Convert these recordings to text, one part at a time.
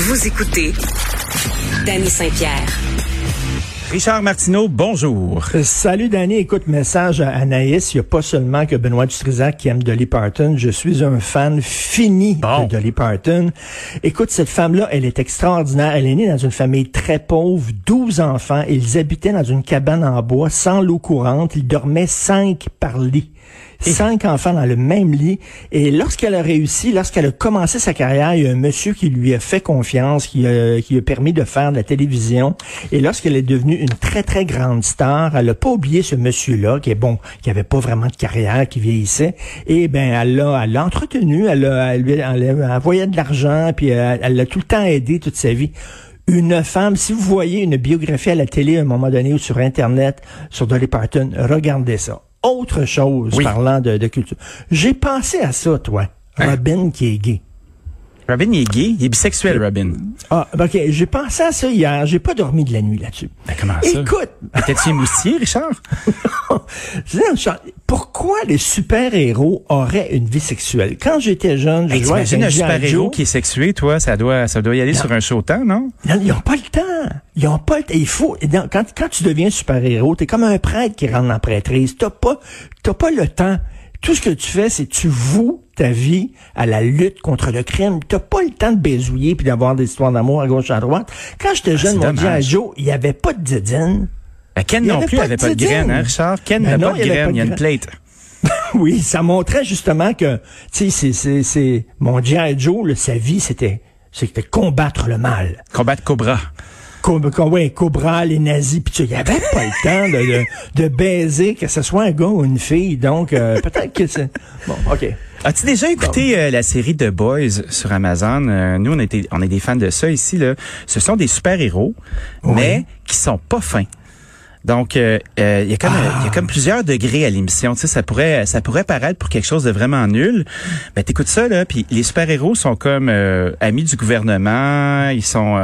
Vous écoutez Danny Saint-Pierre. Richard Martineau, bonjour. Euh, salut Danny, écoute, message à Anaïs. Il n'y a pas seulement que Benoît Dutrisac qui aime Dolly Parton. Je suis un fan fini de Dolly Parton. Écoute, cette femme-là, elle est extraordinaire. Elle est née dans une famille très pauvre, 12 enfants. Ils habitaient dans une cabane en bois, sans l'eau courante. Ils dormaient cinq par lit cinq enfants dans le même lit. Et lorsqu'elle a réussi, lorsqu'elle a commencé sa carrière, il y a un monsieur qui lui a fait confiance, qui, a, qui a permis de faire de la télévision. Et lorsqu'elle est devenue une très, très grande star, elle n'a pas oublié ce monsieur-là, qui est bon, qui avait pas vraiment de carrière, qui vieillissait. Et ben, elle l'a, elle l'a entretenu, elle, a, elle, lui, elle a envoyé de l'argent, puis elle l'a tout le temps aidé toute sa vie une femme, si vous voyez une biographie à la télé à un moment donné ou sur Internet sur Dolly Parton, regardez ça autre chose parlant de, culture. J'ai pensé à ça, toi. Hein? Robin qui est gay. Robin, il est gay? Il est bisexuel, Robin. Ah, ben, OK. J'ai pensé à ça hier. J'ai pas dormi de la nuit là-dessus. Ben, comment ça? Écoute. T'es-tu moustier, Richard? pourquoi les super-héros auraient une vie sexuelle? Quand j'étais jeune, je hey, jouais un super-héros qui est sexué, toi, ça doit, ça doit y aller sur un show temps, non? Ils n'ont pas le temps. Ils ont pas le temps. Il faut, quand, quand tu deviens super-héros, t'es comme un prêtre qui rentre dans la prêtrise. T'as pas, t'as pas le temps. Tout ce que tu fais, c'est tu voues ta vie à la lutte contre le crime. T'as pas le temps de baisouiller puis d'avoir des histoires d'amour à gauche à droite. Quand j'étais ah, jeune, mon Dieu, Joe, il y avait pas de didine. Ben, Ken non plus avait pas de graines, hein, Richard? Ken ben n'avait pas de graines, il y a une plate. oui, ça montrait justement que, tu sais, c'est, c'est, mon G.I. Joe, sa vie, c'était, c'était combattre le mal. Combattre Cobra. Ouais, Cobra, les nazis, puis il n'y avait pas le temps de, de, baiser, que ce soit un gars ou une fille. Donc, euh, peut-être que c'est... Bon, OK. As-tu déjà écouté euh, la série The Boys sur Amazon? Euh, nous, on, était, on est des fans de ça ici. Là. Ce sont des super-héros, mais qui sont pas fins. Donc, euh, euh, il y a comme il y a comme ah. plusieurs degrés à l'émission. Tu sais, ça pourrait ça pourrait paraître pour quelque chose de vraiment nul. Mais t'écoutes ça là, puis les super héros sont comme euh, amis du gouvernement. Ils sont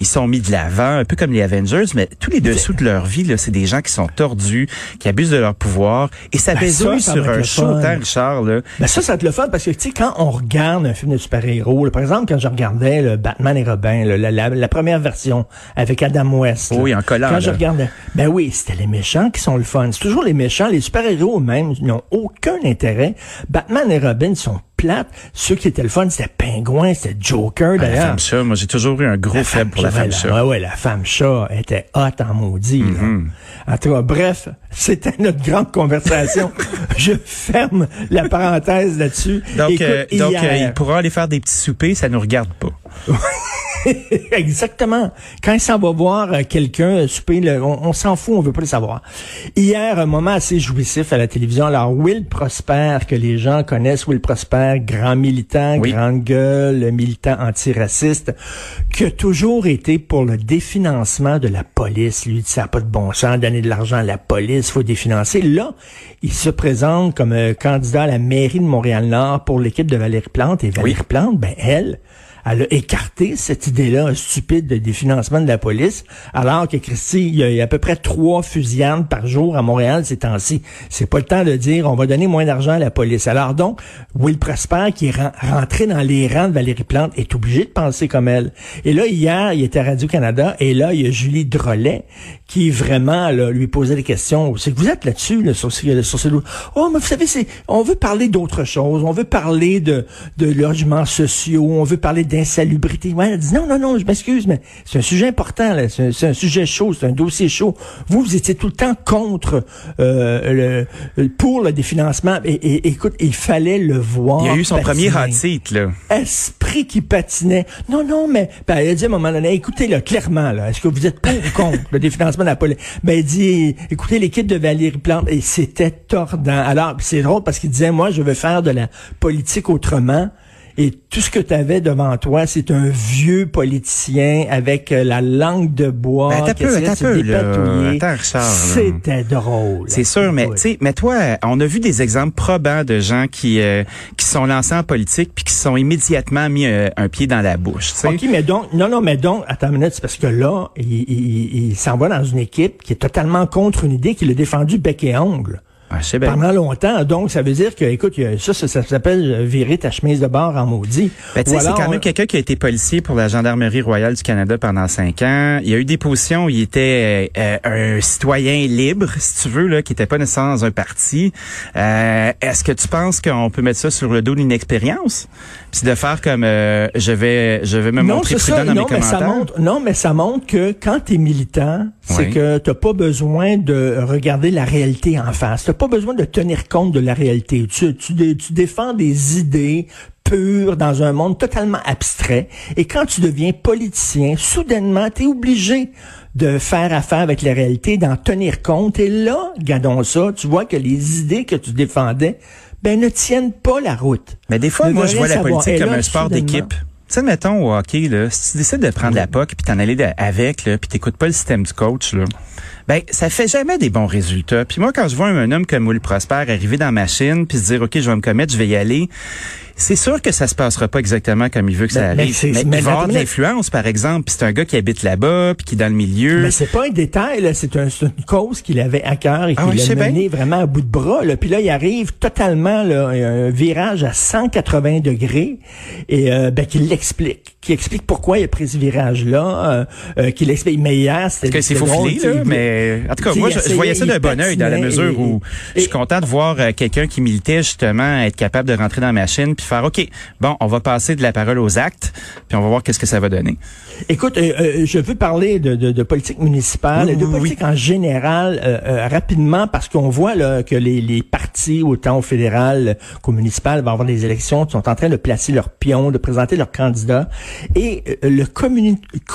ils sont mis de l'avant, un peu comme les Avengers. Mais tous les dessous de leur vie là, c'est des gens qui sont tordus, qui abusent de leur pouvoir. Et ça ben sur un show, hein, Richard là. Ben ça, ça te le fun parce que tu sais quand on regarde un film de super héros, par exemple quand je regardais le Batman et Robin, la, la, première version avec Adam West. oui, en collant. Quand je regardais, ben oui oui, c'était les méchants qui sont le fun. C'est toujours les méchants. Les super-héros eux-mêmes n'ont aucun intérêt. Batman et Robin sont plates. Ceux qui étaient le fun, c'était Pingouin, c'était Joker, d'ailleurs. la femme chat, moi, j'ai toujours eu un gros faible pour la femme chat. Ouais, ouais, la femme chat était hot en maudit. Mm-hmm. En tout cas, bref, c'était notre grande conversation. Je ferme la parenthèse là-dessus. Donc, euh, donc euh, il pourra aller faire des petits soupers, ça nous regarde pas. Exactement. Quand il s'en va voir euh, quelqu'un euh, souper, on, s'en fout, on veut pas le savoir. Hier, un moment assez jouissif à la télévision. Alors, Will Prosper, que les gens connaissent, Will Prosper, grand militant, grande gueule, militant antiraciste, qui a toujours été pour le définancement de la police. Lui, ça n'a pas de bon sens, donner de l'argent à la police, faut définancer. Là, il se présente comme euh, candidat à la mairie de Montréal-Nord pour l'équipe de Valérie Plante. Et Valérie Plante, ben elle, elle a écarté cette idée-là stupide de définancement de la police, alors que Christy, il y, a, à peu près trois fusillades par jour à Montréal ces temps-ci. C'est pas le temps de dire on va donner moins d'argent à la police. Alors donc, Will Prosper, qui est rentré dans les rangs de Valérie Plante, est obligé de penser comme elle. Et là, hier, il était à Radio-Canada, et là, il y a Julie Drolet, qui vraiment là, lui posait des questions. C'est que vous êtes là-dessus, là, sur, sur ces... Oh, mais vous savez, c'est, on veut parler d'autre chose. On veut parler de, de logements sociaux. On veut parler d'insalubrité. Ouais, elle dit non, non, non, je m'excuse, mais c'est un sujet important, là. C'est, un sujet chaud, c'est un dossier chaud. Vous, vous étiez tout le temps contre euh, le, pour le définancement. Et, écoute, il fallait le voir. Il a eu son premier hot seat, là. Esprit qui patinait. Non, non, mais ben, elle a dit à un moment donné, écoutez, là, clairement, là, est-ce que vous êtes pour ou contre le définancement de la police? Ben, il dit, écoutez, l'équipe de Valérie Plante, et c'était tordant. Alors, c'est drôle parce qu'il disait, moi, je veux faire de la politique autrement et tout ce que tu avais devant toi, c'est un vieux politicien avec euh, la langue de bois ben, qui essayait de se C'était drôle. C'est sûr, mais tu sais, mais toi, on a vu des exemples probants de gens qui euh, qui sont lancés en politique puis qui sont immédiatement mis euh, un pied dans la bouche. T'sais. Ok, mais donc, non, non, mais donc, attends une minute, c'est parce que là, il, il, il s'en va dans une équipe qui est totalement contre une idée qu'il a défendue bec et ongle. Ah, bien. pendant longtemps. Donc, ça veut dire que, écoute, ça, ça, ça s'appelle euh, virer ta chemise de bord en maudit. Ben, tu sais, c'est quand même euh, quelqu'un qui a été policier pour la Gendarmerie royale du Canada pendant cinq ans. Il y a eu des positions où il était euh, un citoyen libre, si tu veux, là, qui était pas nécessairement dans un parti. Euh, Est-ce que tu penses qu'on peut mettre ça sur le dos d'une expérience? Puis de faire comme euh, je vais je vais me montrer prudent ça. dans non, mes mais ça commentaires. montre, non, mais ça montre que quand tu es militant, c'est Oui. que t'as pas besoin de regarder la réalité en face. Pas besoin de tenir compte de la réalité. Tu, tu, dé- tu défends des idées pures dans un monde totalement abstrait. Et quand tu deviens politicien, soudainement, tu es obligé de faire affaire avec la réalité, d'en tenir compte. Et là, gardons ça, tu vois que les idées que tu défendais, ben, ne tiennent pas la route. Mais des fois, Ne moi, je vois la politique comme là, un sport d'équipe. Tu sais, mettons au hockey, là, si tu décides de prendre la POC puis t'en aller de- avec, là, puis t'écoutes pas le système du coach, là, ben ça fait jamais des bons résultats. Puis moi, quand je vois un, homme comme Will Prosper arriver dans ma machine puis se dire, OK, je vais me commettre, je vais y aller, c'est sûr que ça se passera pas exactement comme il veut que ça Ben, mais arrive. c'est- Mais, mais il va avoir de l'influence, par exemple, puis c'est un gars qui habite là-bas, puis qui est dans le milieu. Mais c'est pas un détail, c'est un- c'est une cause qu'il avait à cœur et Ah qu'il oui, je a mené vraiment à bout de bras. Là. Puis là, il arrive totalement là, un virage à 180 degrés et euh, ben, qu'il l'explique, qu'il explique pourquoi il a pris ce virage-là, euh, euh, qu'il explique. Mais hier, c'était Parce que c'est drôle, faufilé, sais, là, mais en tout cas, moi, je, voyais ça d'un bon œil dans la mesure et- où je suis content de voir euh, quelqu'un qui militait justement être capable de rentrer dans la machine puis faire, OK, bon, on va passer de la parole aux actes, puis on va voir qu'est-ce que ça va donner. Écoute, euh, euh, je veux parler de, de, de politique municipale Oui, de oui, politique en général euh, rapidement parce qu'on voit là, que les, les partis, autant au fédéral qu'au municipal, vont avoir des élections, sont en train de placer leurs pions, de présenter leurs candidats. Et euh, le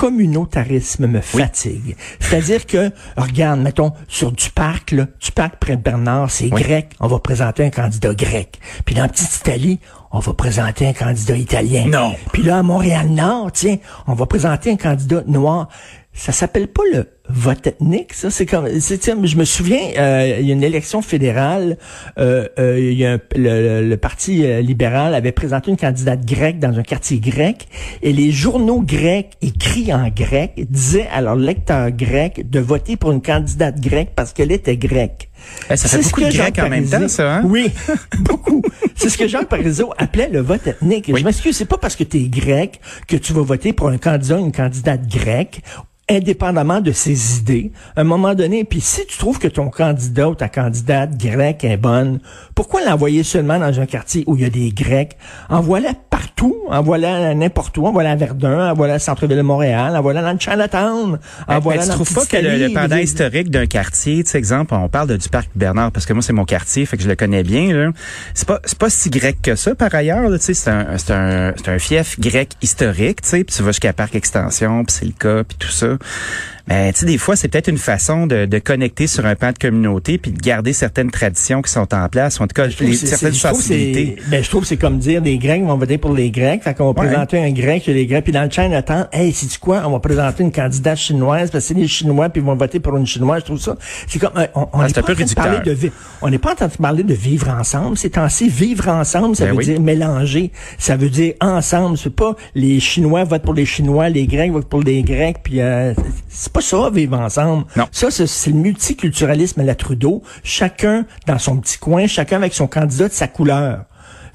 communautarisme me fatigue. C'est-à-dire que, regarde, mettons, sur du parc, là, du parc près de Bernard, c'est Oui. grec, on va présenter un candidat grec. Puis dans la petite Italie, on va présenter un candidat italien. Non. Puis là, à Montréal-Nord, tiens, on va présenter un candidat noir. Ça s'appelle pas le vote ethnique, ça. C'est comme, je me souviens, euh, il y a une élection fédérale, euh, euh, il y a un- le, Parti libéral avait présenté une candidate grecque dans un quartier grec, et les journaux grecs écrits en grec disaient à leurs lecteurs grecs de voter pour une candidate grecque parce qu'elle était grecque. Eh, ça fait beaucoup de Grecs en même temps, ça, hein? Oui, beaucoup. C'est ce que Jacques Parizeau appelait le vote ethnique. Oui. Je m'excuse, c'est pas parce que tu es grec que tu vas voter pour un candidat, une candidate grecque indépendamment de ses idées, à un moment donné, puis si tu trouves que ton candidat ou ta candidate grecque est bonne, pourquoi l'envoyer seulement dans un quartier où il y a des Grecs? Envoie-la partout, envoie-la n'importe où, envoie-la à Verdun, envoie-la au centre-ville de Montréal, envoie-la dans le Chinatown, Mais, envoie-la tu dans trouves le pas que le, pendant historique d'un quartier, tu sais, exemple, on parle de, du parc Bernard parce que moi c'est mon quartier, fait que je le connais bien. là. C'est pas c'est pas si grec que ça par ailleurs. Tu sais, c'est un c'est un c'est un fief grec historique, tu sais, puis tu vas jusqu'à Parc Extension, puis c'est le cas, puis tout ça. Mais tu sais, des fois, c'est peut-être une façon de, de connecter sur un pan de communauté puis de garder certaines traditions qui sont en place, ou en tout cas les, certaines sensibilités. Ben, je trouve que c'est comme dire les Grecs vont voter pour les Grecs. Fait qu'on va Ouais. présenter un Grec chez les Grecs. Puis dans le Chinatown, hey, c'est du quoi? On va présenter une candidate chinoise parce que c'est les Chinois puis ils vont voter pour une Chinoise. Je trouve ça. C'est comme, on, on Ah, un pas en train de parler de on n'est pas en train de parler de vivre ensemble. C'est ainsi vivre ensemble, ça Ben veut oui. dire mélanger. Ça veut dire ensemble. C'est pas les Chinois votent pour les Chinois, les Grecs votent pour les Grecs. Puis euh, c'est pas ça vivre ensemble. Non. Ça, c'est le multiculturalisme à la Trudeau. Chacun dans son petit coin, chacun avec son candidat de sa couleur.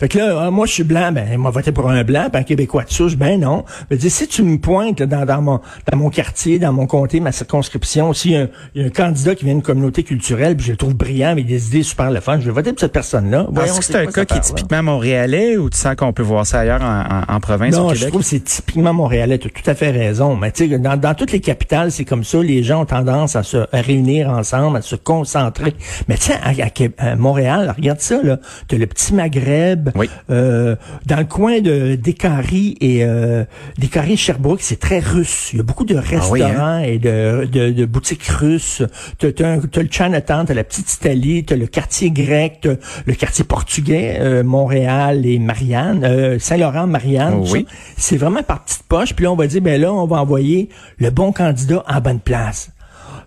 Fait que là, ah, moi, je suis blanc, ben, moi, voter pour un blanc, puis un Québécois de souche, ben non. Je dire, si tu me pointes là, dans, dans, mon, dans mon quartier, dans mon comté, ma circonscription, s'il y, a un- il y a un candidat qui vient d'une communauté culturelle, puis je le trouve brillant, avec des idées super le fun, je vais voter pour cette personne-là. Voyons, Est-ce que c'est un cas qui est typiquement montréalais ou tu sens qu'on peut voir ça ailleurs en, en- en province au Non, je trouve que c'est typiquement montréalais. Tu as tout à fait raison. Mais tu sais, dans, dans toutes les capitales, c'est comme ça. Les gens ont tendance à se réunir ensemble, à se concentrer. Mais tu sais, à, à à Montréal, regarde ça, là. Tu le petit Maghreb. Oui. Euh, dans le coin de Descaries et euh, Descaries Sherbrooke, c'est très russe. Il y a beaucoup de restaurants hein? et de, de, de boutiques russes. Tu as, le Chinatown, tu la petite Italie, tu le quartier grec, t'as le quartier portugais, euh, Montréal et Marianne, euh, Saint-Laurent, Marianne. Oh oui. C'est vraiment par petite poche. Puis là, on va dire, ben là, on va envoyer le bon candidat en bonne place.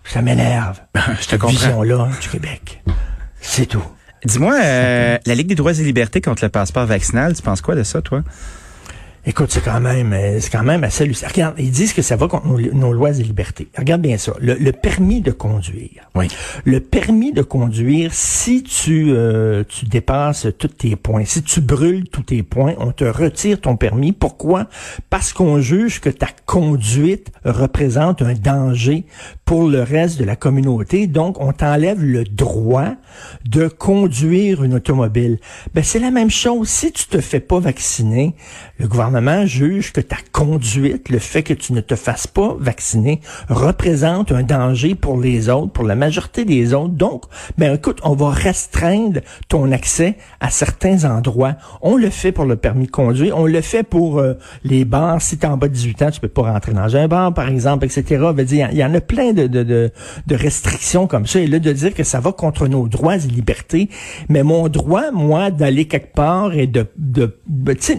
Ça m'énerve. Je te Cette comprends. vision-là du Québec. C'est tout. Dis-moi, euh, la Ligue des droits et libertés contre le passeport vaccinal, tu penses quoi de ça, toi? Écoute, c'est quand même, euh, c'est quand même assez hallucinant. Regarde, ils disent que ça va contre nos, lois et libertés. Regarde bien ça. Le, permis de conduire. Oui. Le permis de conduire, si tu, euh, tu dépasses tous tes points, si tu brûles tous tes points, on te retire ton permis. Pourquoi? Parce qu'on juge que ta conduite représente un danger pour le reste de la communauté. Donc, on t'enlève le droit de conduire une automobile. Ben, c'est la même chose. Si tu te fais pas vacciner, le gouvernement juge que ta conduite, le fait que tu ne te fasses pas vacciner, représente un danger pour les autres, pour la majorité des autres. Donc, ben écoute, on va restreindre ton accès à certains endroits. On le fait pour le permis de conduire, on le fait pour euh, les bars. Si tu en bas de 18 ans, tu peux pas rentrer dans un bar, par exemple, etc. Il y en a plein de, restrictions comme ça. Et là, de dire que ça va contre nos droits et libertés, mais mon droit, moi, d'aller quelque part et de, tu sais,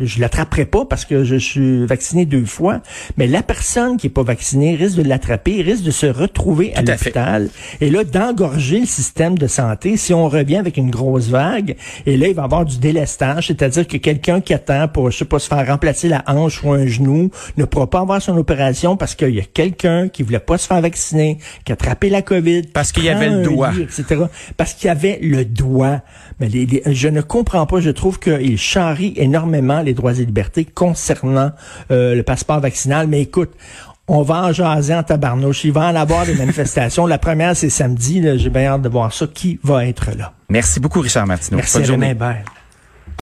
je l'attraperai pas parce que je suis vacciné deux fois, mais la personne qui est pas vaccinée risque de l'attraper, risque de se retrouver à l'hôpital et là d'engorger le système de santé si on revient avec une grosse vague et là il va y avoir du délestage, c'est-à-dire que quelqu'un qui attend pour je sais pas se faire remplacer la hanche ou un genou ne pourra pas avoir son opération parce qu'il y a quelqu'un qui voulait pas se faire vacciner, qui a attrapé la Covid, parce qu'il y avait le doigt, etc. Parce qu'il y avait le doigt. Mais je ne comprends pas. Je trouve qu'il charrie énormément les droits et libertés concernant euh, le passeport vaccinal. Mais écoute, on va en jaser en tabarnouche. Il va en avoir des manifestations. La première, c'est samedi. J'ai bien hâte de voir ça. Qui va être là? Merci beaucoup, Richard Martineau. Merci, Bonne journée.